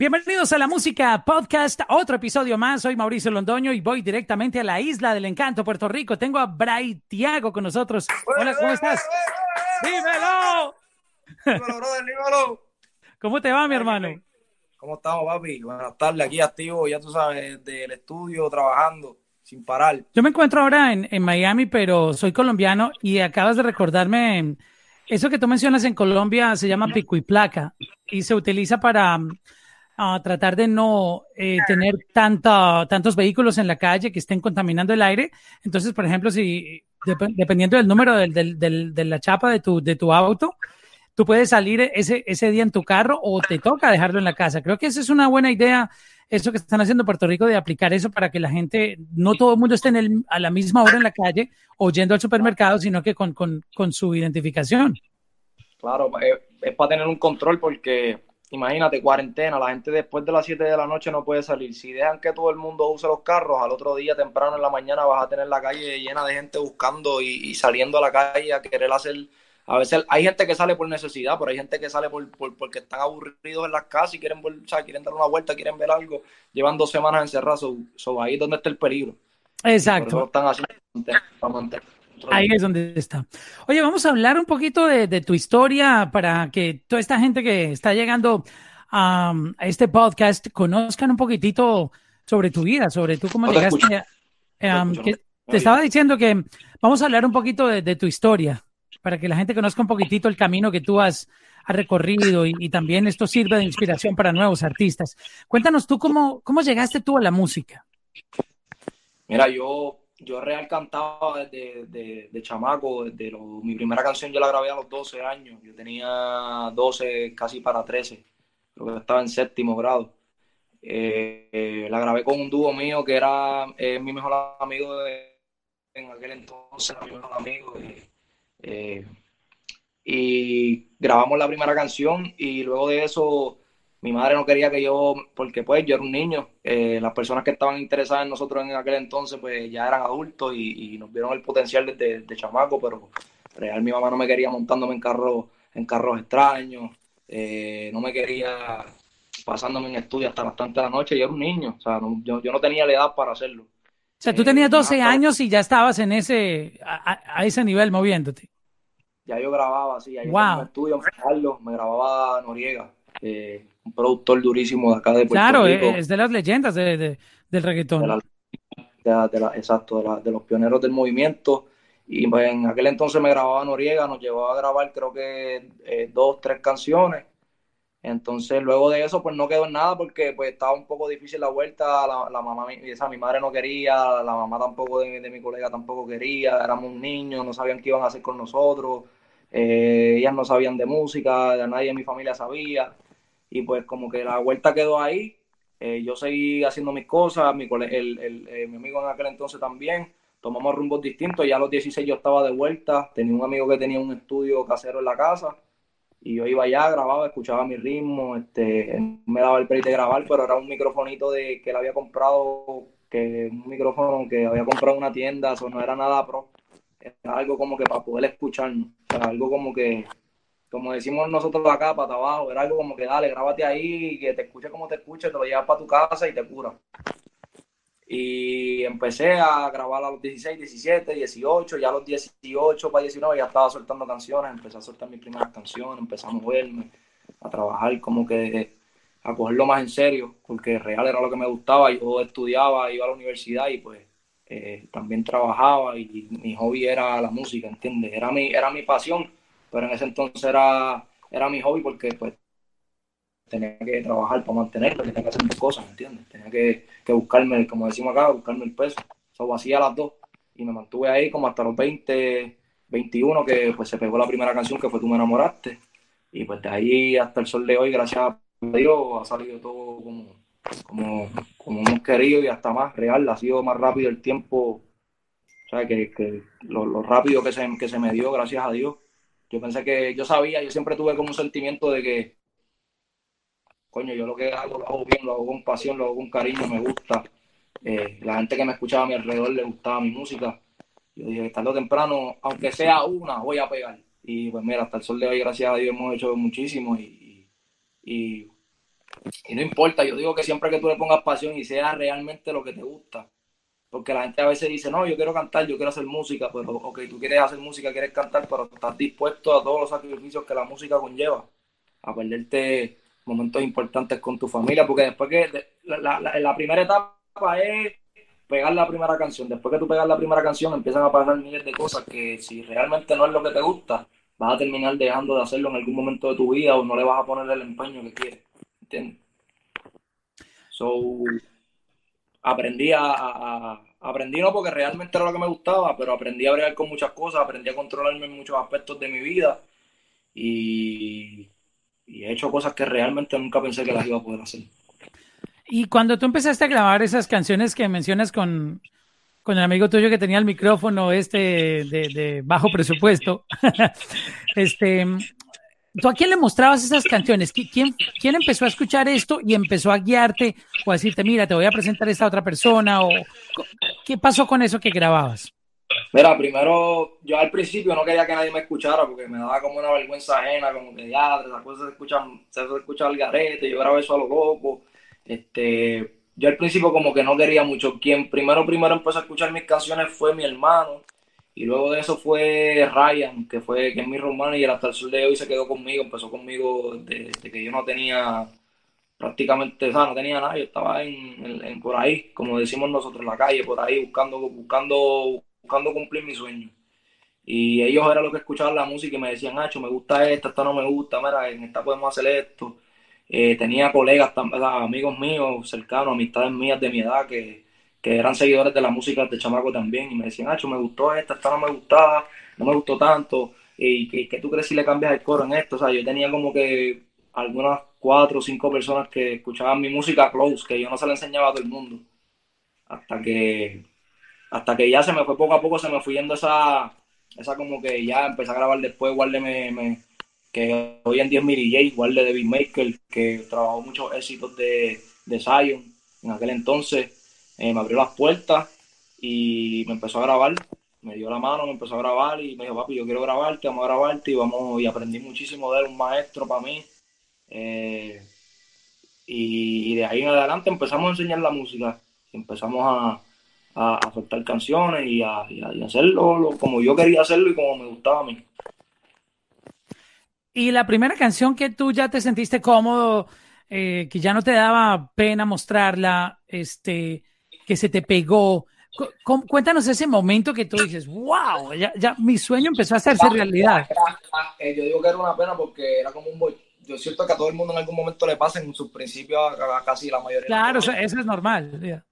Bienvenidos a la Música Podcast, otro episodio más. Soy Mauricio Londoño y voy directamente a la isla del encanto, Puerto Rico. Tengo a Bray Tiago con nosotros. Hola, ¿cómo estás? ¡Dímelo! Dímelo, brother, dímelo. ¿Cómo te va, mi hermano? ¿Cómo estamos, papi? Buenas tardes, aquí activo, ya tú sabes, del estudio, trabajando, sin parar. Yo me encuentro ahora en, en Miami, pero soy colombiano y acabas de recordarme, eso que tú mencionas en Colombia se llama pico y placa y se utiliza para a tratar de no eh, tener tanta, tantos vehículos en la calle que estén contaminando el aire. Entonces, por ejemplo, si dep- dependiendo del número del, del- del- de la chapa de tu, de tu auto, tú puedes salir ese, ese día en tu carro o te toca dejarlo en la casa. Creo que esa es una buena idea, eso que están haciendo en Puerto Rico, de aplicar eso para que la gente, no todo el mundo esté en el- a la misma hora en la calle o yendo al supermercado, sino que con, con, con su identificación. Claro, es, es para tener un control porque, imagínate, cuarentena, la gente después de las 7 de la noche no puede salir. Si dejan que todo el mundo use los carros, al otro día temprano en la mañana vas a tener la calle llena de gente buscando y, y saliendo a la calle a querer hacer... A veces hay gente que sale por necesidad, pero hay gente que sale por, por- porque están aburridos en las casas y quieren, o sea, quieren dar una vuelta, quieren ver algo. Llevan dos semanas encerrados, so- so ahí es donde está el peligro. Exacto. están haciendo para mantener. Ahí es donde está. Oye, vamos a hablar un poquito de, de tu historia para que toda esta gente que está llegando a, a este podcast conozcan un poquitito sobre tu vida, sobre tú cómo llegaste. um, te que estaba diciendo que vamos a hablar un poquito de, de tu historia para que la gente conozca un poquitito el camino que tú has, has recorrido y, y también esto sirve de inspiración para nuevos artistas. Cuéntanos tú cómo, cómo llegaste tú a la música. Mira, yo, yo real cantaba desde de, chamaco, desde lo- mi primera canción yo la grabé a los 12 años, yo tenía 12, casi para 13, creo que estaba en séptimo grado. Eh, eh, la grabé con un dúo mío que era eh, mi mejor amigo de- en aquel entonces, mi mejor amigo. Y, eh, y grabamos la primera canción y luego de eso mi madre no quería que yo, porque pues yo era un niño, eh, las personas que estaban interesadas en nosotros en aquel entonces pues ya eran adultos y, y nos vieron el potencial desde de chamaco, pero real mi mamá no me quería montándome en carros, en carros extraños, eh, no me quería pasándome en estudio hasta de la noche, yo era un niño, o sea, no- yo, yo no tenía la edad para hacerlo. O sea, tú Eh, tenías 12 nada, años y ya estabas en ese, a, ese nivel moviéndote. Ya yo grababa, sí, ya yo Wow. tenía un estudio en me grababa Noriega, eh, un productor durísimo de acá de Puerto Claro, Rico. eh, es de las leyendas de, de- del reggaetón. de la, de la- de la- exacto, de, la- de los pioneros del movimiento. Y pues, en aquel entonces me grababa Noriega, nos llevaba a grabar creo que eh, dos, tres canciones. Entonces luego de eso pues no quedó en nada porque pues estaba un poco difícil la vuelta, la, la mamá, mi- esa, mi madre no quería, la mamá tampoco de, de mi colega tampoco quería, éramos niños, no sabían qué iban a hacer con nosotros, eh, ellas no sabían de música, nadie en mi familia sabía y pues como que la vuelta quedó ahí. Eh, yo seguí haciendo mis cosas, mi, el, el- eh, mi amigo en aquel entonces también, tomamos rumbos distintos, ya a los 16 yo estaba de vuelta, tenía un amigo que tenía un estudio casero en la casa, y yo iba allá, grababa, escuchaba mi ritmo, este, me daba el break de grabar, pero era un microfonito de, que él había comprado, que un micrófono que había comprado en una tienda, eso no era nada pro, era algo como que para poder escucharnos, o sea, algo como que como decimos nosotros acá, para abajo, era algo como que dale, grábate ahí, que te escuche como te escuche, te lo llevas para tu casa y te cura. Y empecé a grabar a los 16, 17, 18, ya a los 18 para 19 ya estaba soltando canciones, empecé a soltar mis primeras canciones, empecé a moverme, a trabajar como que a cogerlo más en serio, porque real era lo que me gustaba, yo estudiaba, iba a la universidad y pues eh, también trabajaba y mi hobby era la música, ¿entiendes? Era mi, era mi pasión, pero en ese entonces era, era mi hobby porque pues tenía que trabajar para mantenerlo, tenía que hacer mis cosas, ¿entiendes? Tenía que, que buscarme, como decimos acá, buscarme el peso. So, hacía las dos y me mantuve ahí como hasta los 20, 21 que pues se pegó la primera canción que fue Tú me enamoraste y pues de ahí hasta el sol de hoy, gracias a Dios, ha salido todo como, como, como hemos querido y hasta más real, ha sido más rápido el tiempo, o sea, que, que lo, lo rápido que se, que se me dio, gracias a Dios. Yo pensé que, yo sabía, yo siempre tuve como un sentimiento de que, coño, yo lo que hago lo hago bien, lo hago con pasión, lo hago con cariño, me gusta. Eh, la gente que me escuchaba a mi alrededor le gustaba mi música. Yo dije, tarde o temprano, aunque sea una, voy a pegar. Y pues mira, hasta el sol de hoy, gracias a Dios, hemos hecho muchísimo y, y, y no importa, yo digo que siempre que tú le pongas pasión y sea realmente lo que te gusta, porque la gente a veces dice, no, yo quiero cantar, yo quiero hacer música, pero ok, tú quieres hacer música, quieres cantar, pero estás dispuesto a todos los sacrificios que la música conlleva, a perderte momentos importantes con tu familia, porque después que la, la, primera etapa es pegar la primera canción, después que tú pegas la primera canción empiezan a pasar miles de cosas que si realmente no es lo que te gusta, vas a terminar dejando de hacerlo en algún momento de tu vida o no le vas a poner el empeño que quieres, ¿entiendes? So, aprendí a, aprendí no porque realmente era lo que me gustaba, pero aprendí a bregar con muchas cosas, aprendí a controlarme en muchos aspectos de mi vida y, he hecho cosas que realmente nunca pensé que las iba a poder hacer. Y cuando tú empezaste a grabar esas canciones que mencionas con, con el amigo tuyo que tenía el micrófono este de, de bajo presupuesto, este, ¿Tú a quién le mostrabas esas canciones? ¿Quién, ¿Quién empezó a escuchar esto y empezó a guiarte o a decirte, mira, te voy a presentar a esta otra persona? o ¿Qué pasó con eso que grababas? Mira, primero, yo al principio no quería que nadie me escuchara porque me daba como una vergüenza ajena, como que ya, esas cosas se escuchan, se escucha al garete, yo grabé eso a lo loco. Este, yo al principio como que no quería mucho. Quien primero, primero empezó a escuchar mis canciones fue mi hermano y luego de eso fue Ryan, que fue que es mi romano y hasta el sur de hoy se quedó conmigo, empezó conmigo desde, que yo no tenía prácticamente, o sea, no tenía nada, yo estaba en, por ahí, como decimos nosotros, en la calle, por ahí, buscando, buscando, buscando cumplir mi sueño. Y ellos eran los que escuchaban la música y me decían, Nacho, me gusta esta, esta no me gusta, mira, en esta podemos hacer esto. Eh, tenía colegas, amigos míos cercanos, amistades mías de mi edad que, que eran seguidores de la música de Chamaco también, y me decían, Nacho, me gustó esta, esta no me gustaba, no me gustó tanto, y que, tú crees si le cambias el coro en esto, o sea, yo tenía como que algunas cuatro o cinco personas que escuchaban mi música close, que yo no se la enseñaba a todo el mundo, hasta que, hasta que ya se me fue poco a poco, se me fue yendo esa, esa como que ya empecé a grabar después, Guarde me, me que hoy en día es Miri J, Guarde de Maker, que trabajó muchos éxitos de, de Zion en aquel entonces, eh, me abrió las puertas y me empezó a grabar, me dio la mano, me empezó a grabar y me dijo, papi, yo quiero grabarte, vamos a grabarte y vamos, y aprendí muchísimo de él, un maestro para mí. Eh, y, de ahí en adelante empezamos a enseñar la música, empezamos a, a, soltar canciones y a, hacerlo como yo quería hacerlo y como me gustaba a mí. Y la primera canción que tú ya te sentiste cómodo, eh, que ya no te daba pena mostrarla, este, que se te pegó. Cuéntanos ese momento que tú dices, wow, ya, ya mi sueño empezó a hacerse realidad. Eh, yo digo que era una pena porque era como un boy. Yo siento que a todo el mundo en algún momento le pasa en sus principios a, casi la mayoría. Claro, eso, es normal.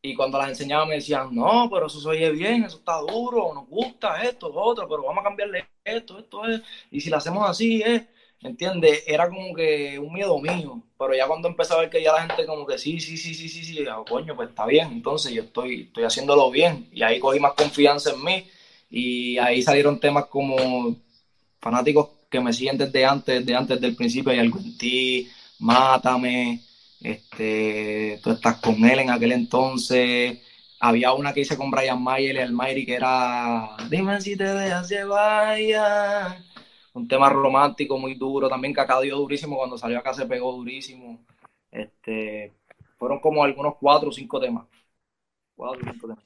Y cuando las enseñaba me decían, no, pero eso se oye bien, eso está duro, nos gusta esto, lo otro, pero vamos a cambiarle esto, esto es. Y si lo hacemos así, es. ¿entiendes? Era como que un miedo mío, pero ya cuando empecé a ver que ya la gente como que sí, sí, sí, sí, sí, sí, coño, pues está bien, entonces yo estoy, estoy haciéndolo bien. Y ahí cogí más confianza en mí y ahí salieron temas como fanáticos que me siguen desde antes, desde antes del principio, hay algo en ti, Mátame, este, tú estás con él en aquel entonces, había una que hice con Brian Mayer el Mayri que era Dime si te dejas llevar un tema romántico muy duro, también que acá dio durísimo, cuando salió acá se pegó durísimo. Este, fueron como algunos cuatro o cinco temas. Cuatro o cinco temas.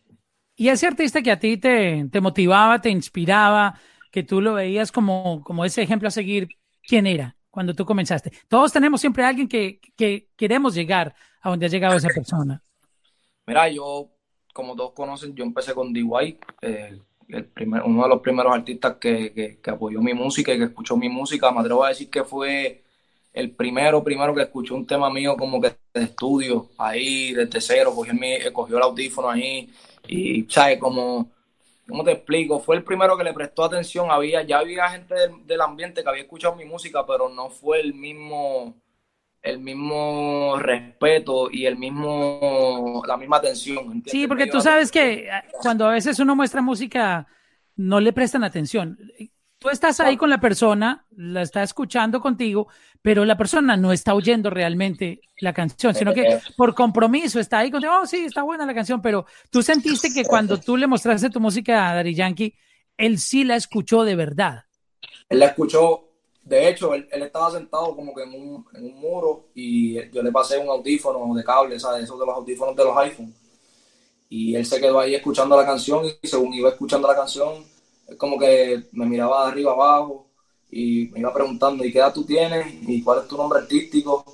Y ese artista que a ti te, te motivaba, te inspiraba, que tú lo veías como, como ese ejemplo a seguir, ¿quién era cuando tú comenzaste? Todos tenemos siempre a alguien que, que queremos llegar a donde ha llegado esa persona. Mira, yo, como todos conocen, yo empecé con DY, eh, el primer, uno de los primeros artistas que, apoyó mi música y que escuchó mi música. Me atrevo a decir que fue el primero, primero que escuchó un tema mío como que de estudio, ahí desde cero, cogió, mi, cogió el audífono ahí y, ¿sabes? Como, ¿cómo te explico? Fue el primero que le prestó atención. Había, ya había gente del, ambiente que había escuchado mi música, pero no fue el mismo el mismo respeto y el mismo la misma atención. Sí, porque tú sabes que cuando a veces uno muestra música no le prestan atención. Tú estás ahí con la persona, la está escuchando contigo, pero la persona no está oyendo realmente la canción, sino que por compromiso está ahí contigo, oh, sí, está buena la canción, pero tú sentiste que cuando tú le mostraste tu música a Daddy Yankee, él sí la escuchó de verdad. Él la escuchó de hecho, él, estaba sentado como que en un, en un, muro y yo le pasé un audífono de cable, ¿sabes? Esos de los audífonos de los iPhone. Y él se quedó ahí escuchando la canción y según iba escuchando la canción, es como que me miraba de arriba abajo y me iba preguntando, ¿y qué edad tú tienes? ¿Y cuál es tu nombre artístico?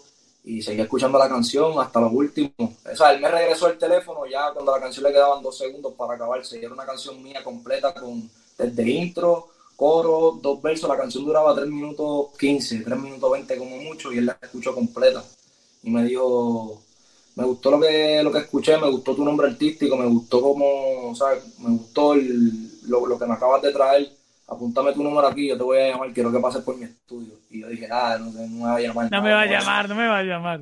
Y seguía escuchando la canción hasta los últimos. O sea, él me regresó el teléfono ya cuando la canción le quedaban dos segundos para acabarse. Y era una canción mía completa con desde intro, coro, dos versos. La canción duraba 3 minutos 15, 3 minutos 20 como mucho y él la escuchó completa. Y me dijo, me gustó lo que, lo que escuché, me gustó tu nombre artístico, me gustó como, ¿sabes? Me gustó lo, lo, que me acabas de traer. Apúntame tu número aquí, yo te voy a llamar, quiero que pases por mi estudio. Y yo dije, ah, no, no me va a llamar. No me va a llamar, no me va a llamar.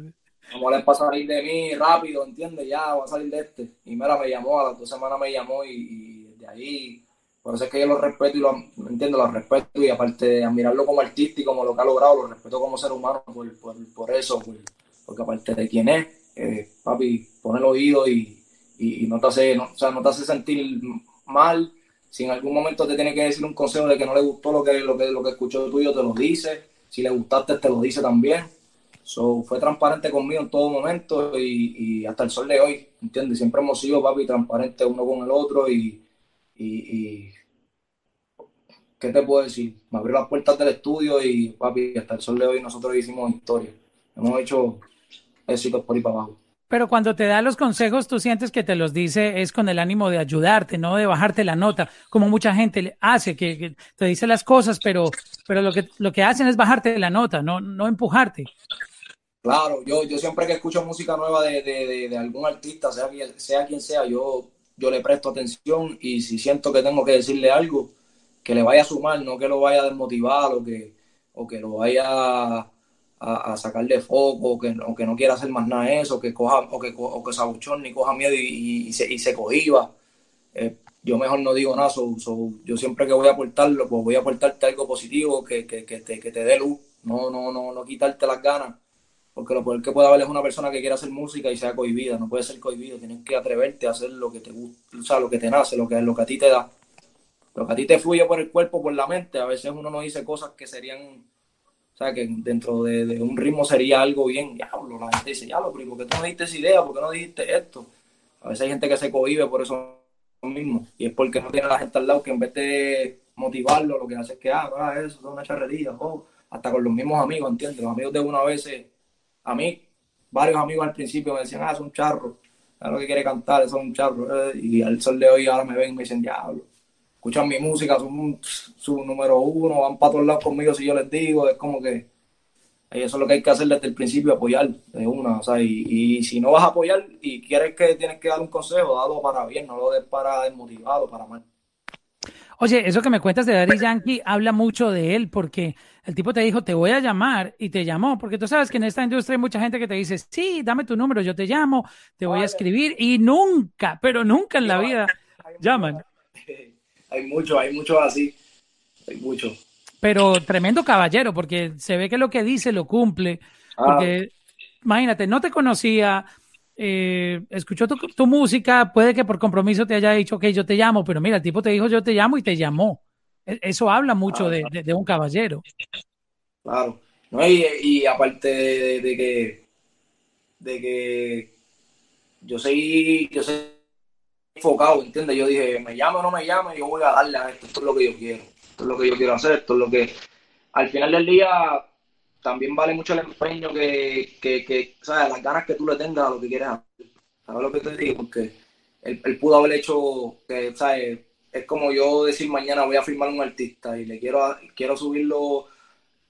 Vamos a pasar a salir de mí rápido, ¿entiendes? Ya, voy a salir de este. Y mira, me llamó, a las dos semanas me llamó y, y de ahí por eso es que yo lo respeto y lo entiendo, lo respeto y aparte de admirarlo como artista y como lo que ha logrado, lo respeto como ser humano por, por, eso, porque aparte de quién es, eh, papi, pone el oído y, y, no, te hace, o sea, no te hace sentir mal. Si en algún momento te tiene que decir un consejo de que no le gustó lo que, lo que, lo que escuchó tuyo, te lo dice. Si le gustaste, te lo dice también. So, fue transparente conmigo en todo momento y, y hasta el sol de hoy, ¿entiendes? Siempre hemos sido, papi, transparentes uno con el otro y, y, ¿qué te puedo decir? Me abrió las puertas del estudio y, papi, hasta el sol de hoy nosotros hicimos historia. Hemos hecho éxitos por ahí para abajo. Pero cuando te da los consejos, tú sientes que te los dice es con el ánimo de ayudarte, no de bajarte la nota, como mucha gente hace, que, te dice las cosas, pero, pero lo, que, lo que hacen es bajarte la nota, no, no empujarte. Claro, yo, yo siempre que escucho música nueva de, de, de, algún artista, sea, sea quien sea, yo, yo le presto atención y si siento que tengo que decirle algo, que le vaya a sumar, no que lo vaya a desmotivar o que, o que lo vaya a, sacar de foco, o que, que, no quiera hacer más nada de eso, que coja, o que, o que sabuchón ni coja miedo y, se, y se cohiba. Eh, yo mejor no digo nada, yo siempre que voy a aportarlo, pues voy a aportarte algo positivo que, que, que, te, que te dé luz, no, no, no, no quitarte las ganas, porque lo peor que puede haber es una persona que quiera hacer música y sea cohibida, no puede ser cohibido, tienes que atreverte a hacer lo que te gusta, o sea, lo que te nace, lo que, lo que a ti te da. Lo que a ti te fluye por el cuerpo, por la mente, a veces uno no dice cosas que serían, o sea, que dentro de, un ritmo sería algo bien, diablo, la gente dice, diablo, pero ¿por qué tú no dijiste esa idea? ¿Por qué no dijiste esto? A veces hay gente que se cohibe por eso mismo, y es porque no tiene a la gente al lado que en vez de motivarlo, lo que hace es que, ah, ah eso es una charrería, oh, hasta con los mismos amigos, ¿entiendes? Los amigos de uno a veces, a mí, varios amigos al principio me decían, ah, es un charro, es lo que quiere cantar, es un charro, eh, y al sol de hoy ahora me ven y me dicen, diablo escuchan mi música, son su número uno, van para todos lados conmigo si yo les digo, es como que eso es lo que hay que hacer desde el principio, apoyar de una, o sea, y, si no vas a apoyar y quieres que tienes que dar un consejo, dalo para bien, no lo des para desmotivado, para mal. Oye, eso que me cuentas de Daddy Yankee habla mucho de él porque el tipo te dijo, te voy a llamar y te llamó, porque tú sabes que en esta industria hay mucha gente que te dice, sí, dame tu número, yo te llamo, te voy a escribir y nunca, pero nunca en la vida llaman. hay muchos, hay muchos así, hay muchos. Pero tremendo caballero, porque se ve que lo que dice lo cumple. Ah. Porque, imagínate, no te conocía, eh, escuchó tu, música, puede que por compromiso te haya dicho, que yo te llamo, pero mira, el tipo te dijo, yo te llamo y te llamó. E, eso habla mucho ah, de, un caballero. Claro. No, y, aparte de, que de que yo soy, yo soy enfocado, ¿entiendes? Yo dije, me llame o no me llame, yo voy a darle a esto, esto es lo que yo quiero, esto es lo que yo quiero hacer, esto es lo que... Al final del día también vale mucho el empeño que, que, que ¿sabes? Las ganas que tú le tengas a lo que quieres hacer. ¿Sabes lo que te digo? Porque él, pudo haber hecho, que, ¿sabes? Es como yo decir mañana voy a firmar un artista y le quiero, quiero subirlo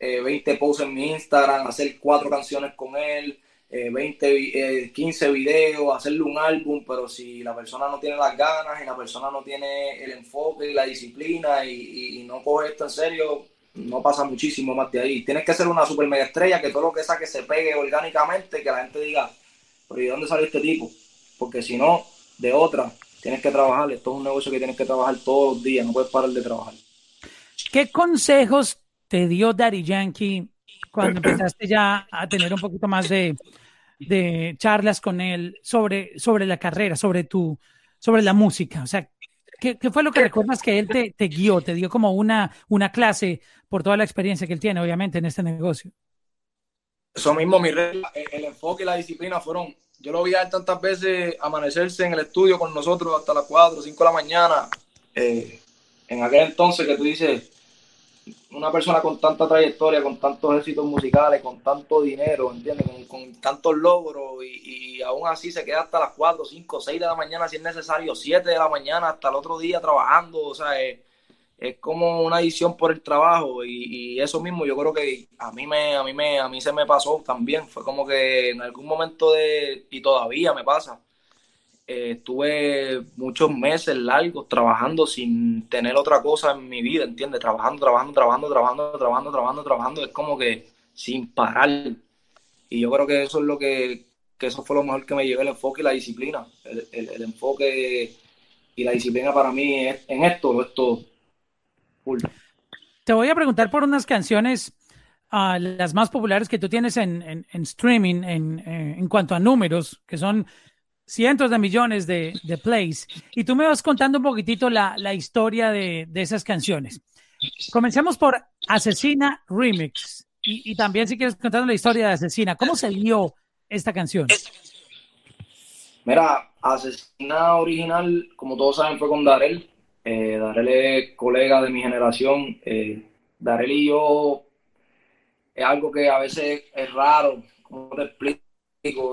20 eh, posts en mi Instagram, hacer cuatro canciones con él, 20, 15 eh, videos, hacerle un álbum, pero si la persona no tiene las ganas y la persona no tiene el enfoque y la disciplina y, no coge esto en serio, no pasa muchísimo más de ahí. Tienes que ser una super mega estrella, que todo lo que saque se pegue orgánicamente, que la gente diga, pero ¿y de dónde salió este tipo? Porque si no, de otra, tienes que trabajar. Esto es un negocio que tienes que trabajar todos los días, no puedes parar de trabajar. ¿Qué consejos te dio Daddy Yankee cuando empezaste ya a tener un poquito más de, de charlas con él sobre, sobre la carrera, sobre tu, sobre la música? O sea, ¿Qué, fue lo que recuerdas que él te, te, guió, te dio como una, una clase por toda la experiencia que él tiene, obviamente, en este negocio? Eso mismo, mi regla, el, enfoque y la disciplina fueron, yo lo vi a él tantas veces amanecerse en el estudio con nosotros hasta las 4 o 5 de la mañana. Eh, en aquel entonces que tú dices, una persona con tanta trayectoria, con tantos éxitos musicales, con tanto dinero, ¿entiendes? Con, tantos logros y, aún así se queda hasta las 4, 5, 6 de la mañana si es necesario, 7 de la mañana hasta el otro día trabajando, o sea, es, como una edición por el trabajo y, eso mismo yo creo que a mí me a mí me a mí se me pasó también, fue como que en algún momento de y todavía me pasa eh, estuve muchos meses largos trabajando sin tener otra cosa en mi vida, ¿entiendes? Trabajando, trabajando, trabajando, trabajando, trabajando, trabajando, trabajando, es como que sin parar. Y yo creo que eso es lo que, que eso fue lo mejor que me llevó el enfoque y la disciplina. El, enfoque y la disciplina para mí es, en esto es todo. Te voy a preguntar por unas canciones, uh, las más populares que tú tienes en, en, streaming en, en cuanto a números, que son cientos de millones de, plays. Y tú me vas contando un poquitito la, historia de, esas canciones. Comencemos por Asesina Remix. Y, también si quieres contar la historia de Asesina, ¿cómo se dio esta canción? Mira, Asesina original, como todos saben, fue con Darel. Eh, Darel es colega de mi generación. Eh, Darel y yo es algo que a veces es raro, como te explico?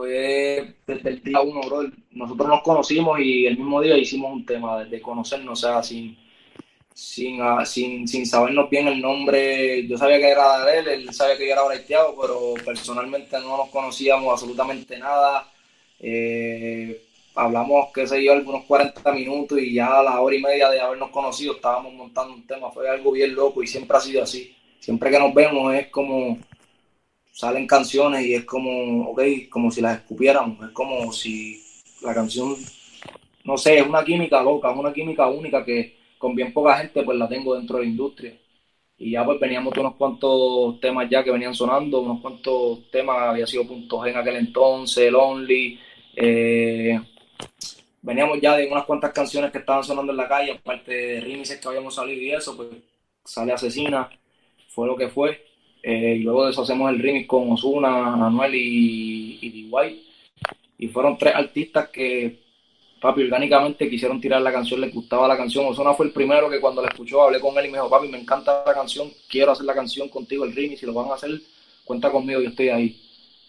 Es desde el día uno, bro. Nosotros nos conocimos y el mismo día hicimos un tema de conocernos, o sea, sin, sin, ah, sin, sin sabernos bien el nombre. Yo sabía que era de él, él sabía que yo era braiteado, pero personalmente no nos conocíamos absolutamente nada. Eh, hablamos, qué sé yo, algunos 40 minutos y ya a la hora y media de habernos conocido estábamos montando un tema. Fue algo bien loco y siempre ha sido así. Siempre que nos vemos es como salen canciones y es como, ok, como si las escupiéramos, es como si la canción, no sé, es una química loca, es una química única que con bien poca gente pues la tengo dentro de la industria. Y ya pues veníamos de unos cuantos temas ya que venían sonando, unos cuantos temas, había sido Punto G en aquel entonces, Lonely, eh, veníamos ya de unas cuantas canciones que estaban sonando en la calle, aparte de remixes que habíamos salido y eso, pues sale Asesina, fue lo que fue. Eh, y luego de eso hacemos el remix con Osuna, Anuel y, y D-White. Y fueron tres artistas que, papi, orgánicamente quisieron tirar la canción, les gustaba la canción. Osuna fue el primero que cuando la escuchó hablé con él y me dijo, papi, me encanta la canción, quiero hacer la canción contigo, el remix, si lo van a hacer, cuenta conmigo, yo estoy ahí.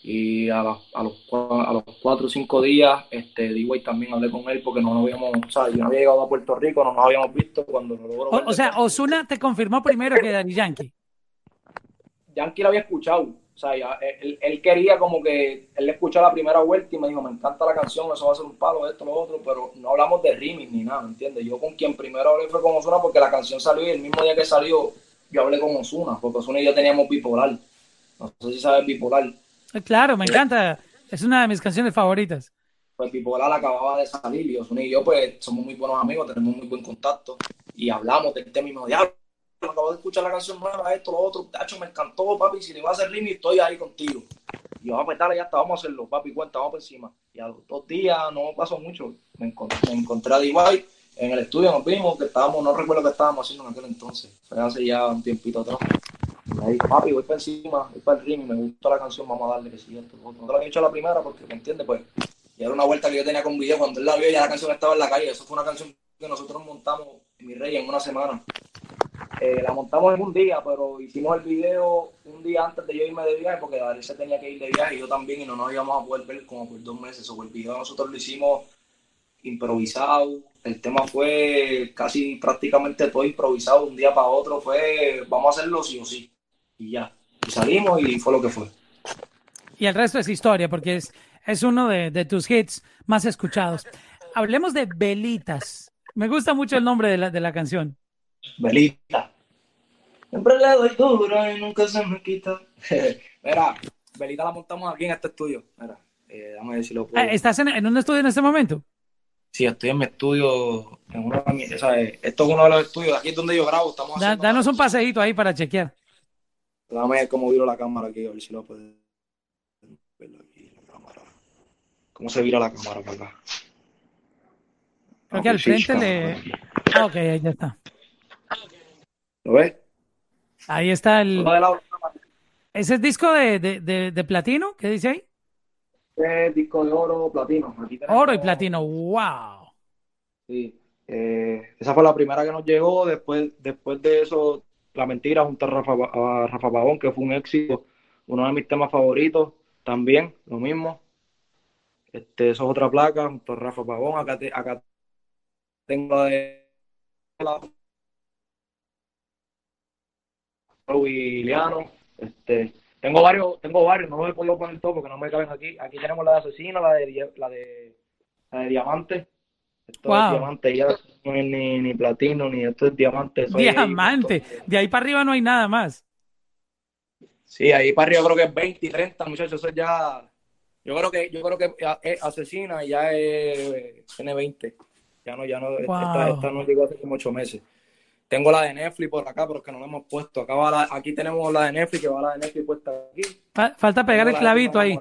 Y a, los, a los cuatro o cinco días, este, D-White también hablé con él porque no nos habíamos, o sea, yo no había llegado a Puerto Rico, no nos habíamos visto cuando lo logró. O, o sea, Osuna te confirmó primero que Daddy Yankee. Yankee lo había escuchado. O sea, él, quería como que él le escuchó la primera vuelta y me dijo, me encanta la canción, eso va a ser un palo, esto, lo otro, pero no hablamos de remix ni nada, ¿entiendes? Yo con quien primero hablé fue con Osuna porque la canción salió y el mismo día que salió yo hablé con Osuna, porque Osuna y yo teníamos bipolar. No sé si sabes bipolar. Eh, claro, me encanta. Es una de mis canciones favoritas. Pues bipolar acababa de salir y Osuna y yo pues somos muy buenos amigos, tenemos muy buen contacto y hablamos del tema y acabo de escuchar la canción nueva, esto, lo otro, tacho, me encantó, papi, si le va a hacer remix, estoy ahí contigo. Y yo, a dale, ya está, vamos a hacerlo, papi, cuenta, vamos por encima. Y a los dos días, no pasó mucho, me encontré, me encontré a en el estudio, nos vimos, que estábamos, no recuerdo qué estábamos haciendo en aquel entonces, hace ya un tiempito atrás. Y dijo, papi, voy para encima, voy para el remix, me gustó la canción, vamos a darle que esto, No te lo había hecho la primera porque, ¿me entiendes? Pues, y era una vuelta que yo tenía con video, cuando él la vio ya la canción estaba en la calle, eso fue una canción que nosotros montamos, mi rey, en una semana. Eh, la montamos en un día, pero hicimos el video un día antes de yo irme de viaje, porque Darío se tenía que ir de viaje y yo también, y no nos íbamos a poder ver como por dos meses. O el video nosotros lo hicimos improvisado. El tema fue casi prácticamente todo improvisado, un día para otro. Fue, vamos a hacerlo sí o sí. Y ya. Y salimos y fue lo que fue. Y el resto es historia, porque es, es uno de, de tus hits más escuchados. Hablemos de Velitas. Me gusta mucho el nombre de la, de la canción. Belita. Siempre le doy duro y nunca se me quita. Mira, Belita la montamos aquí en este estudio. Mira, eh, dame decirlo. Ah, ¿Estás en, un estudio en este momento? Sí, estoy en mi estudio. En uno o sea, esto es uno de los estudios. Aquí es donde yo grabo. Estamos danos un paseíto ahí para chequear. Dame ver cómo viro la cámara aquí, a ver si lo cámara. ¿Cómo se vira la cámara para acá? Porque al frente le, Ok, ahí ya está. ¿Lo ves? Ahí está el. ¿Ese es disco de, de, de, platino? ¿Qué dice ahí? Es disco de oro, platino. Oro y platino, wow. Sí. Eh, esa fue la primera que nos llegó. Después, después de eso, La Mentira junto a Rafa, a Rafa Pavón, que fue un éxito. Uno de mis temas favoritos también, lo mismo. Este, eso es otra placa junto a Rafa Pavón. Acá, acá tengo de Williano. Este, tengo varios, tengo varios, no me he podido poner todo porque no me caben aquí. Aquí tenemos la de asesino, la de la de, la de diamante. Esto es diamante, ya no es ni, ni, platino, ni esto es diamante. Diamante, de ahí para arriba no hay nada más. Sí, ahí para arriba creo que es 20 y 30, muchachos, eso ya. Yo creo que, yo creo que es asesina y ya es, tiene 20. Ya no, ya no, esta, esta no llegó hace como 8 meses. Tengo la de Netflix por acá, pero es que no la hemos puesto. Acá va la, aquí tenemos la de Netflix, que va la de Netflix puesta aquí. Falta pegar el clavito ahí.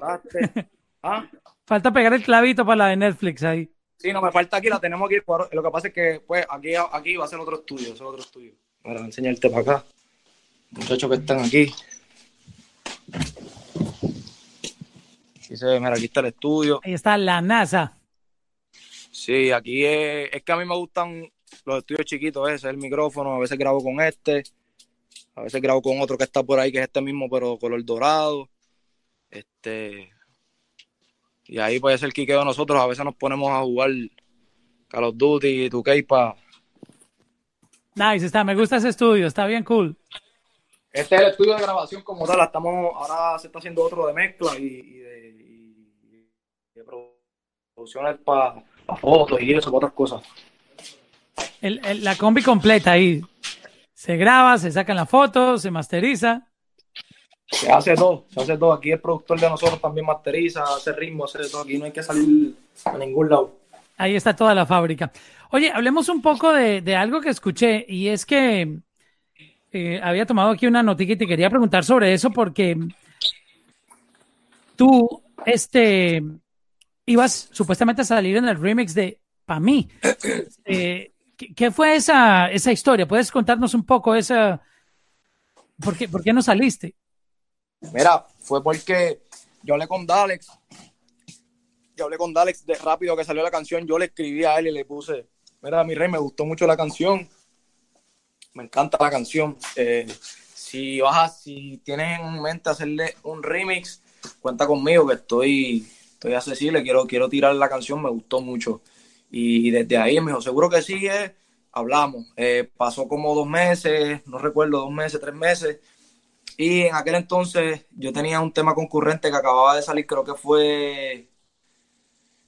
¿Ah? Falta pegar el clavito para la de Netflix ahí. Sí, no, me falta aquí, la tenemos aquí. Lo que pasa es que, pues, aquí, aquí va a ser otro estudio, es otro estudio. Para enseñarte para acá. Muchachos que están aquí. Aquí se ve, mira, aquí está el estudio. Ahí está la NASA. Sí, aquí es, es que a mí me gustan los estudios chiquitos, ese es el micrófono, a veces grabo con este, a veces grabo con otro que está por ahí, que es este mismo, pero color dorado. Este. Y ahí puede ser el quiqueo de nosotros, a veces nos ponemos a jugar Call of Duty, 2K para. Nice, está, me gusta ese estudio, está bien cool. Este es el estudio de grabación como tal, estamos, ahora se está haciendo otro de mezcla y, de, y de producciones para fotos y eso, para otras cosas la combi completa ahí. Se graba, se sacan las fotos, se masteriza. Se hace todo, se hace todo. Aquí el productor de nosotros también masteriza, hace ritmo, hace todo. Aquí no hay que salir a ningún lado. Ahí está toda la fábrica. Oye, hablemos un poco de, algo que escuché y es que eh, había tomado aquí una noticia y te quería preguntar sobre eso porque tú, este, ibas supuestamente a salir en el remix de Pa' mí. Eh, ¿Qué, fue esa, esa historia? ¿Puedes contarnos un poco esa... ¿Por qué, ¿Por qué no saliste? Mira, fue porque yo hablé con Dalex. Yo hablé con Dalex de rápido que salió la canción. Yo le escribí a él y le puse, mira, mi rey, me gustó mucho la canción. Me encanta la canción. Eh, si vas si tienes en mente hacerle un remix, cuenta conmigo que estoy, estoy accesible. Quiero, quiero tirar la canción, me gustó mucho. Y desde ahí me dijo, seguro que sí, hablamos. Eh, pasó como dos meses, no recuerdo, dos meses, tres meses. Y en aquel entonces yo tenía un tema concurrente que acababa de salir, creo que fue,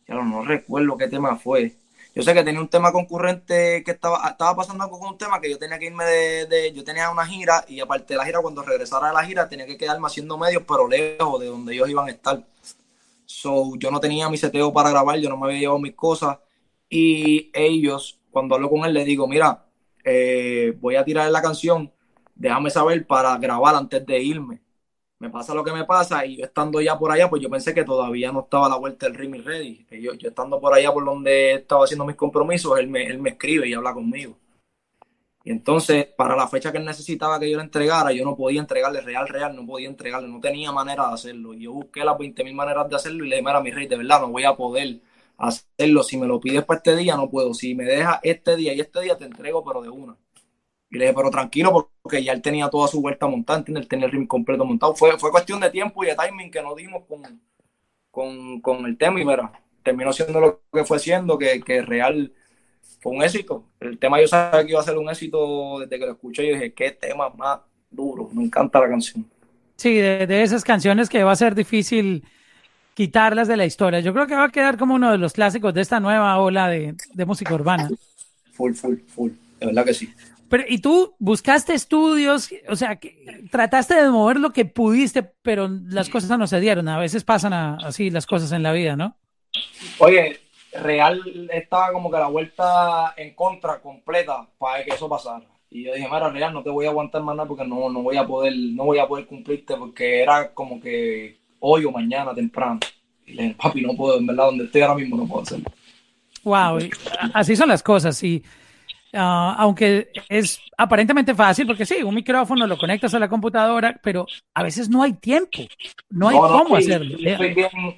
ya no, recuerdo qué tema fue. Yo sé que tenía un tema concurrente que estaba, estaba pasando algo con un tema que yo tenía que irme de, yo tenía una gira y aparte de la gira, cuando regresara de la gira tenía que quedarme haciendo medios, pero lejos de donde ellos iban a estar. So, yo no tenía mi seteo para grabar, yo no me había llevado mis cosas y ellos, cuando hablo con él, le digo, mira, eh, voy a tirar la canción, déjame saber para grabar antes de irme. Me pasa lo que me pasa y yo estando ya por allá, pues yo pensé que todavía no estaba la vuelta del remix ready. Yo, yo estando por allá por donde estaba haciendo mis compromisos, él me, él me escribe y habla conmigo. Y entonces, para la fecha que él necesitaba que yo le entregara, yo no podía entregarle real, real, no podía entregarle, no tenía manera de hacerlo. Y yo busqué las 20.000 maneras de hacerlo y le dije, mira, mi rey, de verdad, no voy a poder hacerlo. Si me lo pides para este día, no puedo. Si me deja este día y este día, te entrego, pero de una. Y le dije, pero tranquilo, porque ya él tenía toda su vuelta montada, ¿entiendes? Él tenía el ring completo montado. Fue, fue cuestión de tiempo y de timing que nos dimos con, con, el tema y mira, terminó siendo lo que fue siendo, que, que real fue un éxito. El tema yo sabía que iba a ser un éxito desde que lo escuché y dije, qué tema más duro, me encanta la canción. Sí, de, de esas canciones que va a ser difícil quitarlas de la historia. Yo creo que va a quedar como uno de los clásicos de esta nueva ola de, música urbana. Full, full, full. De verdad que sí. Pero, y tú buscaste estudios, o sea, que trataste de mover lo que pudiste, pero las cosas no se dieron. A veces pasan así las cosas en la vida, ¿no? Oye, Real estaba como que la vuelta en contra completa para que eso pasara. Y yo dije, mira, Real, no te voy a aguantar más nada porque no, no voy a poder, no voy a poder cumplirte porque era como que hoy o mañana temprano. Y le dije, papi, no puedo, en verdad, donde estoy ahora mismo no puedo hacerlo. Wow, así son las cosas. Y Ah, aunque es aparentemente fácil, porque sí, un micrófono lo conectas a la computadora, pero a veces no hay tiempo, no hay cómo hacerlo.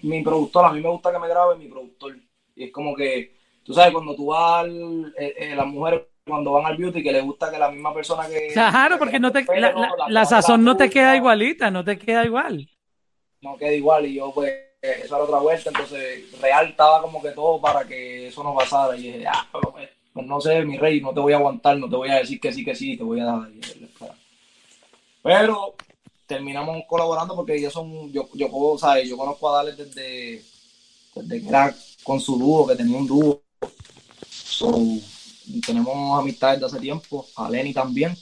mi productor, a mí me gusta que me grabe mi productor. Y es como que, tú sabes, cuando tú vas, eh, eh, las mujeres cuando van al beauty, que les gusta que la misma persona que... Claro, porque no te, la, sazón no te queda igualita, no te queda igual. No queda igual y yo pues, esa era otra vuelta, entonces real estaba como que todo para que eso no pasara. Y dije, ah, pues, pues no sé, mi rey, no te voy a aguantar, no te voy a decir que sí, que sí, te voy a dar. Pero terminamos colaborando porque ellos son, yo, yo puedo, ¿sabes? Yo conozco a Dale desde, desde que era con su dúo, que tenía un dúo. tenemos amistades de hace tiempo, a Lenny también.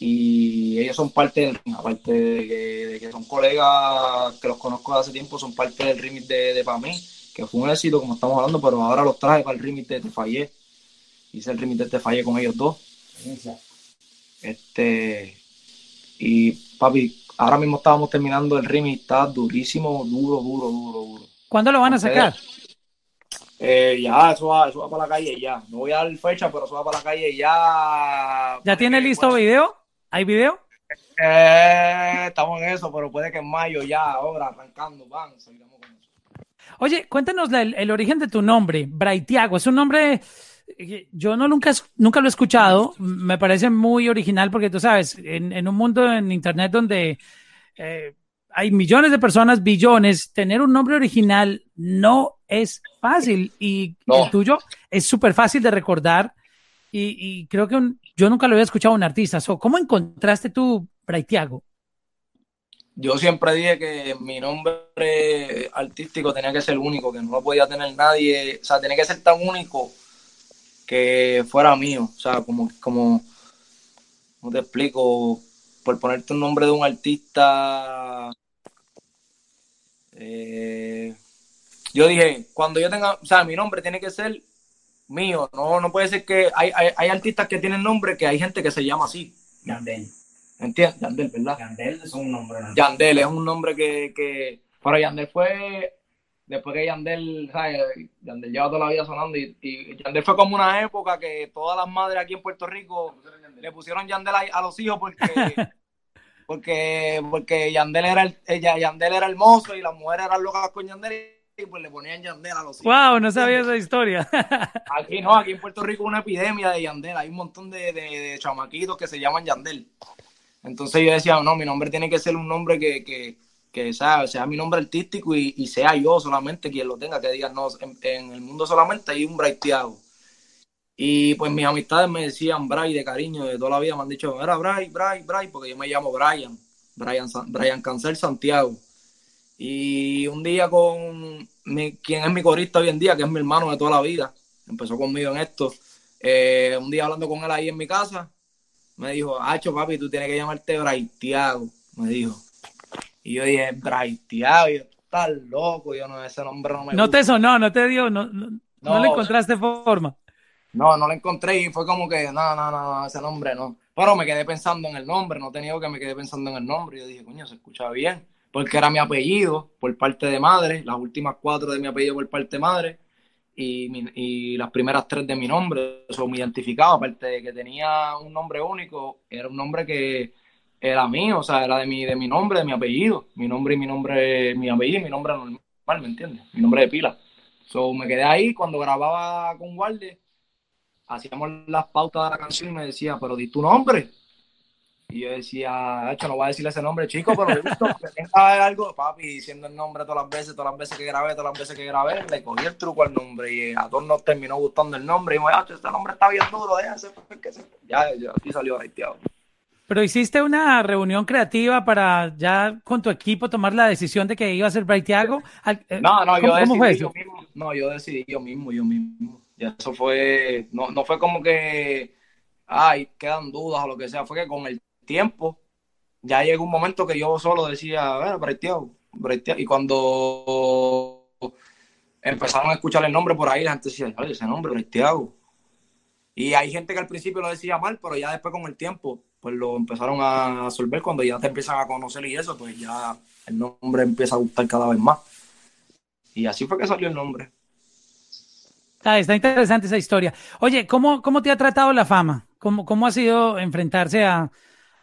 Y ellos son parte del aparte de que, son colegas que los conozco de hace tiempo, son parte del remix de, de Pa' mí, que fue un éxito, como estamos hablando, pero ahora los traje para el remix de Te Fallé hice el remix de este falle con ellos dos. Este, y papi, ahora mismo estábamos terminando el remix, está durísimo, duro, duro, duro, duro. ¿Cuándo lo van a sacar? Eh, ya, eso va, eso va para la calle ya. No voy a dar fecha, pero eso va para la calle ya. ¿Ya tiene listo video? ¿Hay video? Eh, estamos en eso, pero puede que en mayo ya, ahora arrancando, van, Oye, cuéntanos el, el, origen de tu nombre, Braithiago. Es un nombre yo no nunca, nunca lo he escuchado, me parece muy original porque tú sabes, en, un mundo en Internet donde eh, hay millones de personas, billones, tener un nombre original no es fácil. Y el tuyo es súper fácil de recordar y, creo que yo nunca lo había escuchado a un artista. ¿Cómo encontraste tú Braithiago? Yo siempre dije que mi nombre artístico tenía que ser único, que no lo podía tener nadie, o sea, tenía que ser tan único que fuera mío. O sea, como, como, ¿cómo te explico? Por ponerte un nombre de un artista. Eh, yo dije, cuando yo tenga, o sea, mi nombre tiene que ser mío. No, no puede ser que hay, hay, artistas que tienen nombre que hay gente que se llama así. Yandel. ¿Entiendes? Yandel, ¿verdad? Yandel es un nombre. Yandel es un nombre que, que. Pero Yandel fue después que Yandel, ¿sabes? Yandel lleva toda la vida sonando y, Yandel fue como una época que todas las madres aquí en Puerto Rico le pusieron Yandel a, los hijos porque porque porque Yandel era el, ella, Yandel era hermoso y las mujeres eran locas con Yandel y pues le ponían Yandel a los hijos. Wow, no sabía esa historia. aquí no, aquí en Puerto Rico una epidemia de Yandel, hay un montón de, de, chamaquitos que se llaman Yandel. Entonces yo decía, no, mi nombre tiene que ser un nombre que, que que sea, sea mi nombre artístico y, sea yo solamente quien lo tenga, que digan, no, en, el mundo solamente hay un Braithiago. Y pues mis amistades me decían Bray de cariño, de toda la vida me han dicho, era Bray, Bray, Bray, porque yo me llamo Brian, Brian, Brian Cancel Santiago. Y un día con mi, quien es mi corista hoy en día, que es mi hermano de toda la vida, empezó conmigo en esto. Eh, un día hablando con él ahí en mi casa, me dijo, Hacho, papi, tú tienes que llamarte Braithiago, me dijo. Y yo dije, Braithiago, yo estás loco, yo no, ese nombre no me No te sonó, no te dio, no, no, le encontraste forma. No, no lo encontré y fue como que, no, no, no, ese nombre no. Pero me quedé pensando en el nombre, no tenía que me quedé pensando en el nombre. Y yo dije, coño, se escuchaba bien, porque era mi apellido por parte de madre, las últimas cuatro de mi apellido por parte de madre y, y las primeras tres de mi nombre. Eso me identificaba, aparte de que tenía un nombre único, era un nombre que era mío, o sea, era de mi, de mi nombre, de mi apellido. Mi nombre y mi nombre, mi apellido y mi nombre normal, ¿me entiendes? Mi nombre de pila. So, me quedé ahí cuando grababa con Walde, hacíamos las pautas de la canción y me decía, pero di tu nombre. Y yo decía, hecho, no voy a decirle ese nombre, chico, pero le gusta porque tenga algo, papi, diciendo el nombre todas las veces, todas las veces que grabé, todas las veces que grabé, le cogí el truco al nombre y a todos nos terminó gustando el nombre. Y me dijo, este nombre está bien duro, déjase, porque ya, ya, aquí salió haitiado. Pero hiciste una reunión creativa para ya con tu equipo tomar la decisión de que iba a ser Braithiago. Eh, no, no, yo decidí yo mismo. No, yo decidí yo mismo, yo mismo. Ya eso fue, no, no fue como que, ay, quedan dudas o lo que sea, fue que con el tiempo ya llegó un momento que yo solo decía, Braithiago, Braithiago. Y cuando empezaron a escuchar el nombre por ahí, la gente decía, ese nombre, Braithiago. Y hay gente que al principio lo decía mal, pero ya después con el tiempo pues lo empezaron a absorber cuando ya te empiezan a conocer y eso, pues ya el nombre empieza a gustar cada vez más. Y así fue que salió el nombre. Ah, está interesante esa historia. Oye, ¿cómo, cómo te ha tratado la fama? ¿Cómo, cómo ha sido enfrentarse a,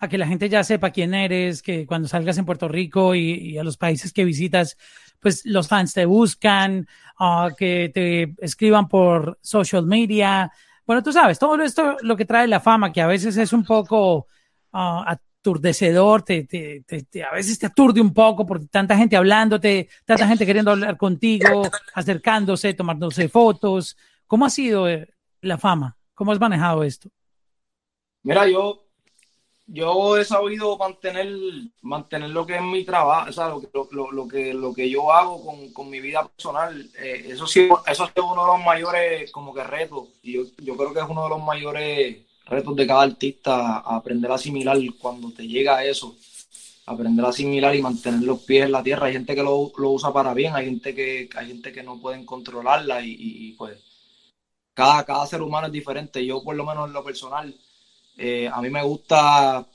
que la gente ya sepa quién eres, que cuando salgas en Puerto Rico y, a los países que visitas, pues los fans te buscan, uh, que te escriban por social media. Bueno, tú sabes, todo esto lo que trae la fama, que a veces es un poco uh, aturdecedor, te, a veces te aturde un poco porque tanta gente hablándote, tanta gente queriendo hablar contigo, acercándose, tomándose fotos. ¿Cómo ha sido eh, la fama? ¿Cómo has manejado esto? Mira, yo yo he sabido mantener, mantener lo que es mi trabajo, o sea, lo, lo, lo, que, lo que yo hago con, con mi vida personal. Eh, eso, sí, eso ha sido uno de los mayores como que retos. Y yo, yo creo que es uno de los mayores retos de cada artista, aprender a asimilar cuando te llega eso. Aprender a asimilar y mantener los pies en la tierra. Hay gente que lo, lo usa para bien, hay gente que, hay gente que no pueden controlarla y, y, pues cada, cada ser humano es diferente. Yo por lo menos en lo personal eh, a mí me gusta,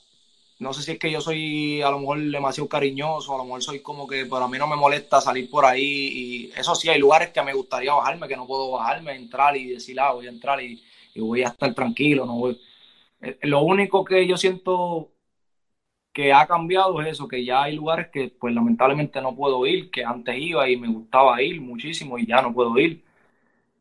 no sé si es que yo soy a lo mejor demasiado cariñoso, a lo mejor soy como que para mí no me molesta salir por ahí y eso sí, hay lugares que me gustaría bajarme, que no puedo bajarme, entrar y decir, ah, voy a entrar y, voy a estar tranquilo, no voy. Eh, lo único que yo siento que ha cambiado es eso, que ya hay lugares que pues lamentablemente no puedo ir, que antes iba y me gustaba ir muchísimo y ya no puedo ir.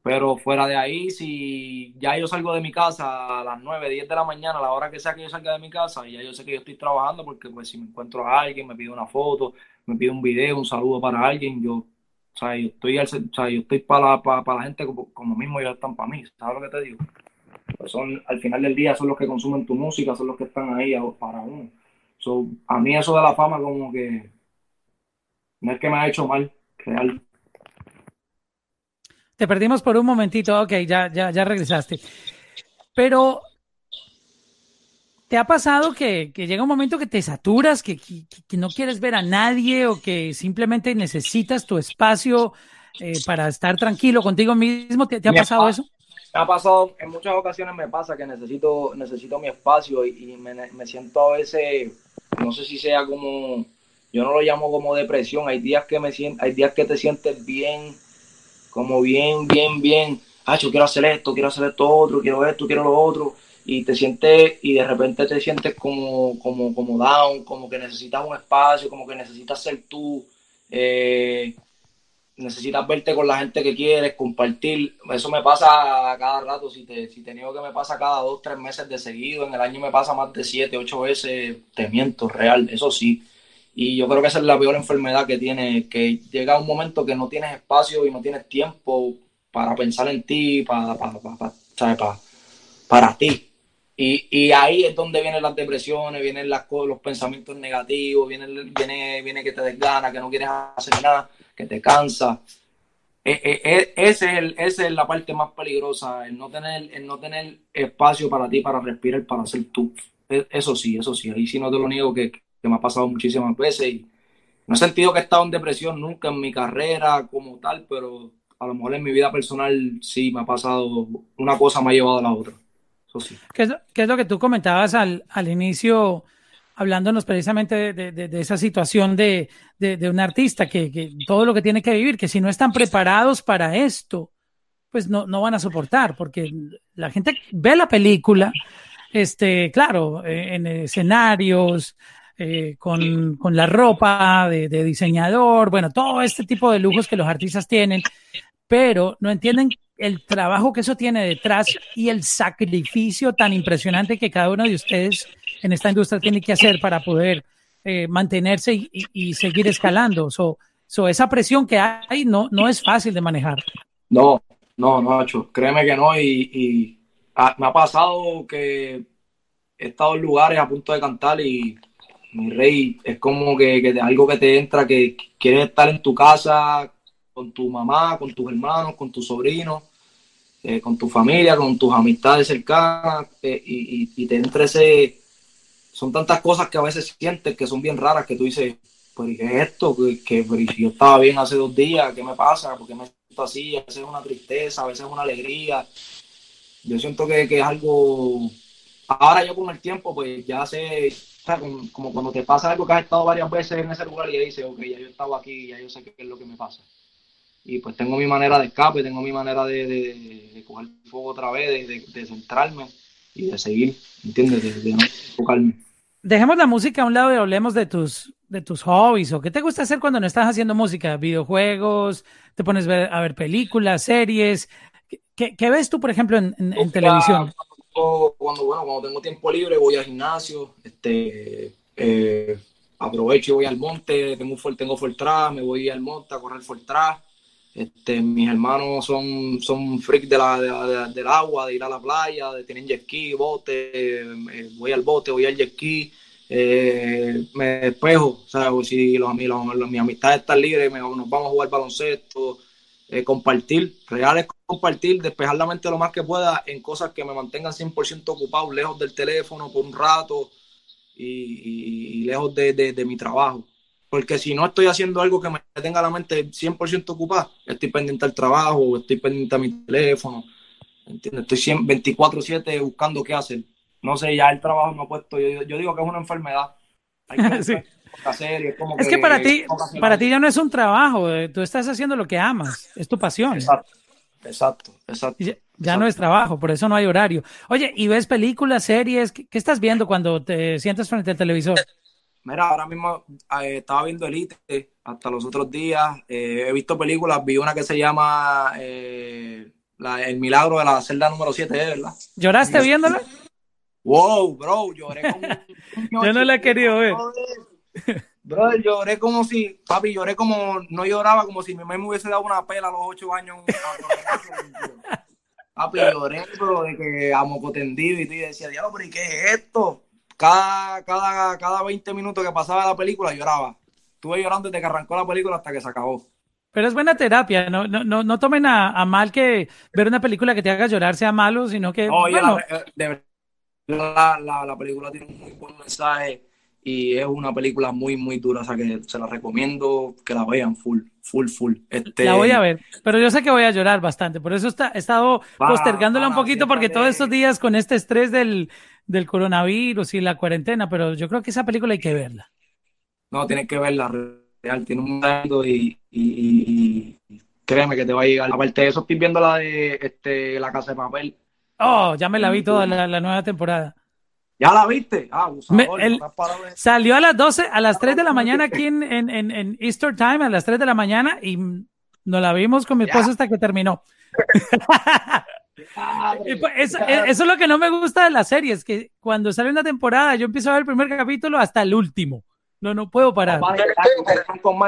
Pero fuera de ahí, si ya yo salgo de mi casa a las 9, 10 de la mañana, a la hora que sea que yo salga de mi casa, y ya yo sé que yo estoy trabajando, porque pues si me encuentro a alguien, me pide una foto, me pide un video, un saludo para alguien, yo, o sea, yo estoy, o sea, yo estoy para, para, para la gente como, como, mismo ellos están para mí, ¿sabes lo que te digo? Pues son, al final del día son los que consumen tu música, son los que están ahí para uno. So, a mí eso de la fama como que no es que me ha hecho mal, real. Te perdimos por un momentito, ok, ya, ya, ya regresaste. Pero, ¿te ha pasado que, llega un momento que te saturas, que, no quieres ver a nadie o que simplemente necesitas tu espacio eh, para estar tranquilo contigo mismo? ¿Te, ha pasado eso? Me ha pasado, en muchas ocasiones me pasa que necesito, necesito mi espacio y, me, me, siento a veces, no sé si sea como, yo no lo llamo como depresión, hay días que me siento, hay días que te sientes bien como bien, bien, bien, ah, yo quiero hacer esto, quiero hacer esto otro, quiero esto, quiero lo otro, y te sientes, y de repente te sientes como, como, como down, como que necesitas un espacio, como que necesitas ser tú, eh, necesitas verte con la gente que quieres, compartir, eso me pasa cada rato, si te, si te digo que me pasa cada dos, tres meses de seguido, en el año me pasa más de siete, ocho veces, te miento, real, eso sí, y yo creo que esa es la peor enfermedad que tiene, que llega un momento que no tienes espacio y no tienes tiempo para pensar en ti, para, para, para, para, ti. Y, y, ahí es donde vienen las depresiones, vienen las, los pensamientos negativos, viene, viene, viene que te desgana, que no quieres hacer nada, que te cansa. E, e, e, ese es esa es la parte más peligrosa, el no, tener, el no tener espacio para ti, para respirar, para ser tú. Eso sí, eso sí, ahí sí no te lo niego que, que me ha pasado muchísimas veces y no he sentido que he estado en depresión nunca en mi carrera como tal, pero a lo mejor en mi vida personal sí me ha pasado, una cosa me ha llevado a la otra. Eso sí. ¿Qué es, lo que tú comentabas al, al inicio? hablándonos precisamente de, esa situación de, un artista que, que, todo lo que tiene que vivir, que si no están preparados para esto, pues no, no van a soportar, porque la gente ve la película, este, claro, eh, en escenarios, eh, con, con, la ropa de, diseñador, bueno, todo este tipo de lujos que los artistas tienen, pero no entienden el trabajo que eso tiene detrás y el sacrificio tan impresionante que cada uno de ustedes en esta industria tiene que hacer para poder eh, mantenerse y, y, seguir escalando. So, so, esa presión que hay no, no es fácil de manejar. No, no, no, Nacho, créeme que no. Y, y me ha pasado que he estado en lugares a punto de cantar y mi rey, es como que, que, algo que te entra, que quieres estar en tu casa con tu mamá, con tus hermanos, con tus sobrinos, eh, con tu familia, con tus amistades cercanas, eh, y, y, te entra ese... Son tantas cosas que a veces sientes que son bien raras que tú dices, pues ¿qué es esto? Que, que yo estaba bien hace dos días, ¿qué me pasa? ¿Por qué me siento así? A veces es una tristeza, a veces es una alegría. Yo siento que, que es algo... Ahora yo con el tiempo, pues ya sé como, cuando te pasa algo que has estado varias veces en ese lugar y dices, ok, ya yo he estado aquí, ya yo sé qué es lo que me pasa. y pues tengo mi manera de escape, tengo mi manera de, de, coger fuego otra vez, de, de, centrarme y de seguir, ¿entiendes? De, no enfocarme. Dejemos la música a un lado y hablemos de tus, de tus hobbies o qué te gusta hacer cuando no estás haciendo música, videojuegos, te pones a ver películas, series. ¿Qué, qué ves tú, por ejemplo, en, en, televisión? Cuando, bueno, cuando tengo tiempo libre voy al gimnasio, este, eh, aprovecho y voy al monte, tengo, tengo Fortran, me voy al monte a correr Fortran. Este, mis hermanos son, son freaks de la, del agua, de ir a la playa, de tener jet ski, bote, eh, voy al bote, voy al jet ski, eh, me despejo, o sea, si los, los, mis amistades están libres, nos vamos a jugar baloncesto, eh, compartir, real es compartir, despejar la mente lo más que pueda en cosas que me mantengan 100% ocupado, lejos del teléfono por un rato y, lejos de, de mi trabajo. Porque si no estoy haciendo algo que me tenga la mente 100% ocupada, estoy pendiente al trabajo, estoy pendiente a mi teléfono, ¿entiendes? Estoy 24/7 buscando qué hacer. No sé, ya el trabajo me ha puesto, yo, digo que es una enfermedad. Hay que es, que, para ti, para ti ya no es un trabajo, eh, tú estás haciendo lo que amas, es tu pasión. Exacto, exacto, exacto. Ya, no es trabajo, por eso no hay horario. Oye, ¿y ves películas, series? ¿Qué, estás viendo cuando te sientas frente al televisor? Mira, ahora mismo eh, estaba viendo Elite hasta los otros días. Eh, he visto películas, vi una que se llama eh, El Milagro de la celda número 7, ¿verdad? ¿Lloraste viéndola? Wow, bro, lloré como... Yo no la he querido ver. Bro, lloré como si, papi, lloré como, no lloraba como si mi mamá me hubiese dado una pela a los ocho años. papi, lloré, bro, de que a moco tendido y decía, diablo, pero ¿y qué es esto? cada, cada, cada 20 minutos que pasaba la película lloraba. Estuve llorando desde que arrancó la película hasta que se acabó. Pero es buena terapia, no, no, no, no tomen a, mal que ver una película que te haga llorar sea malo, sino que... bueno. la, la, la, película tiene un muy buen mensaje y es una película muy, muy dura, o sea que se la recomiendo que la vean full, full, full. Este... La voy a ver, pero yo sé que voy a llorar bastante, por eso está, he estado postergándola un poquito porque todos estos días con este estrés del, del coronavirus y la cuarentena, pero yo creo que esa película hay que verla. No, tienes que verla real, tiene un mundo y, y, créeme que te va a llegar. Aparte de eso, estoy viendo la de este, La Casa de Papel. Oh, ya me la vi toda la, nueva temporada. ¿Ya la viste? Ah, salió a las 12, a las 3 de la mañana aquí en, en, en, Easter Time, a las 3 de la mañana, y nos la vimos con mi esposo hasta que terminó. Pues, eso, es lo que no me gusta de la serie, es que cuando sale una temporada yo empiezo a ver el primer capítulo hasta el último. No, no puedo parar.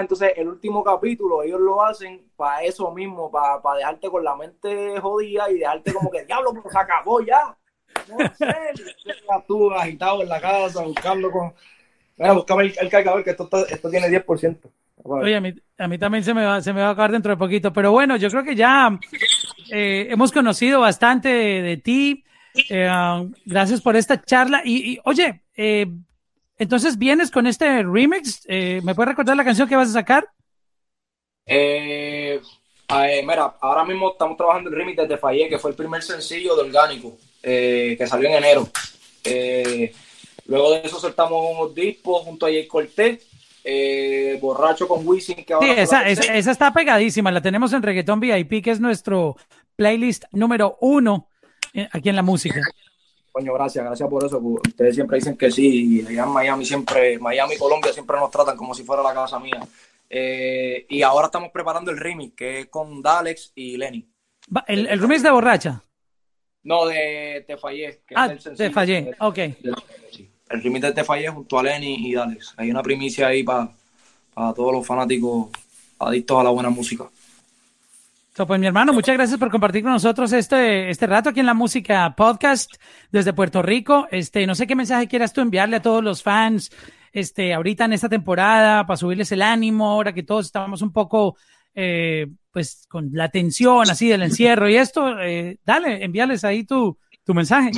Entonces, el último capítulo, ellos lo hacen para eso mismo, para, para dejarte con la mente jodida y dejarte como que, diablo, pues se acabó ya. No sé, tú agitado en la casa, buscando con... Mira, buscame el, el cargador, que esto, esto tiene 10%. Oye, a mí, a mí, también se me, va, se me va a acabar dentro de poquito, pero bueno, yo creo que ya eh, hemos conocido bastante de, ti. Eh, gracias por esta charla. Y, oye, eh, entonces vienes con este remix. ¿Me puedes recordar la canción que vas a sacar? mira, ahora mismo estamos trabajando el remix de Te Fallé, que fue el primer sencillo de Orgánico, que salió en enero. luego de eso soltamos unos discos junto a Jay Cortés eh, borracho con Wisin. Que ahora sí, esa, está pegadísima. La tenemos en Reggaeton VIP, que es nuestro playlist número uno eh, aquí en la música. Coño, gracias, gracias por eso. Ustedes siempre dicen que sí. Y allá en Miami, siempre, Miami, Colombia, siempre nos tratan como si fuera la casa mía. Eh, y ahora estamos preparando el remix, que es con Dalex y Lenny. ¿El, el remix de borracha? No, de Te Fallé. ah, Te Fallé, ok el remix de Te Fallé junto a Lenny y Dalex. Hay una primicia ahí para todos los fanáticos adictos a la buena música. pues mi hermano, muchas gracias por compartir con nosotros este, este rato aquí en la música podcast desde Puerto Rico. Este, no sé qué mensaje quieras tú enviarle a todos los fans, este, ahorita en esta temporada, para subirles el ánimo, ahora que todos estamos un poco, eh, pues, con la tensión así del encierro y esto, eh, dale, envíales ahí tu, tu mensaje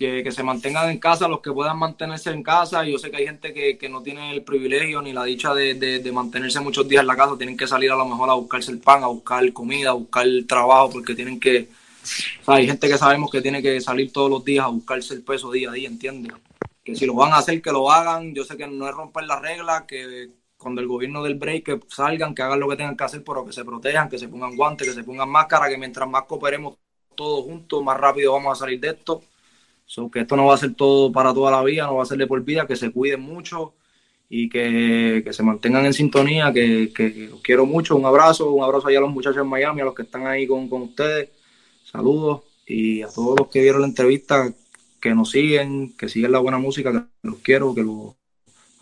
que, se mantengan en casa los que puedan mantenerse en casa. Yo sé que hay gente que, no tiene el privilegio ni la dicha de, mantenerse muchos días en la casa, tienen que salir a lo mejor a buscarse el pan, a buscar comida, a buscar trabajo, porque tienen que... hay gente que sabemos que tiene que salir todos los días a buscarse el peso día a día, ¿entiendes? Que si lo van a hacer, que lo hagan. Yo sé que no es romper las reglas, que, cuando el gobierno del break que salgan, que hagan lo que tengan que hacer, pero que se protejan, que se pongan guantes, que se pongan máscara, que mientras más cooperemos todos juntos, más rápido vamos a salir de esto. que esto no va a ser todo para toda la vida, no va a ser de por vida, que se cuiden mucho y que, se mantengan en sintonía, que, los quiero mucho. Un abrazo, un abrazo allá a los muchachos en Miami, a los que están ahí con, con ustedes. Saludos y a todos los que vieron la entrevista, que nos siguen, que siguen la buena música, que los quiero, que los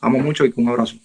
amo mucho y un abrazo.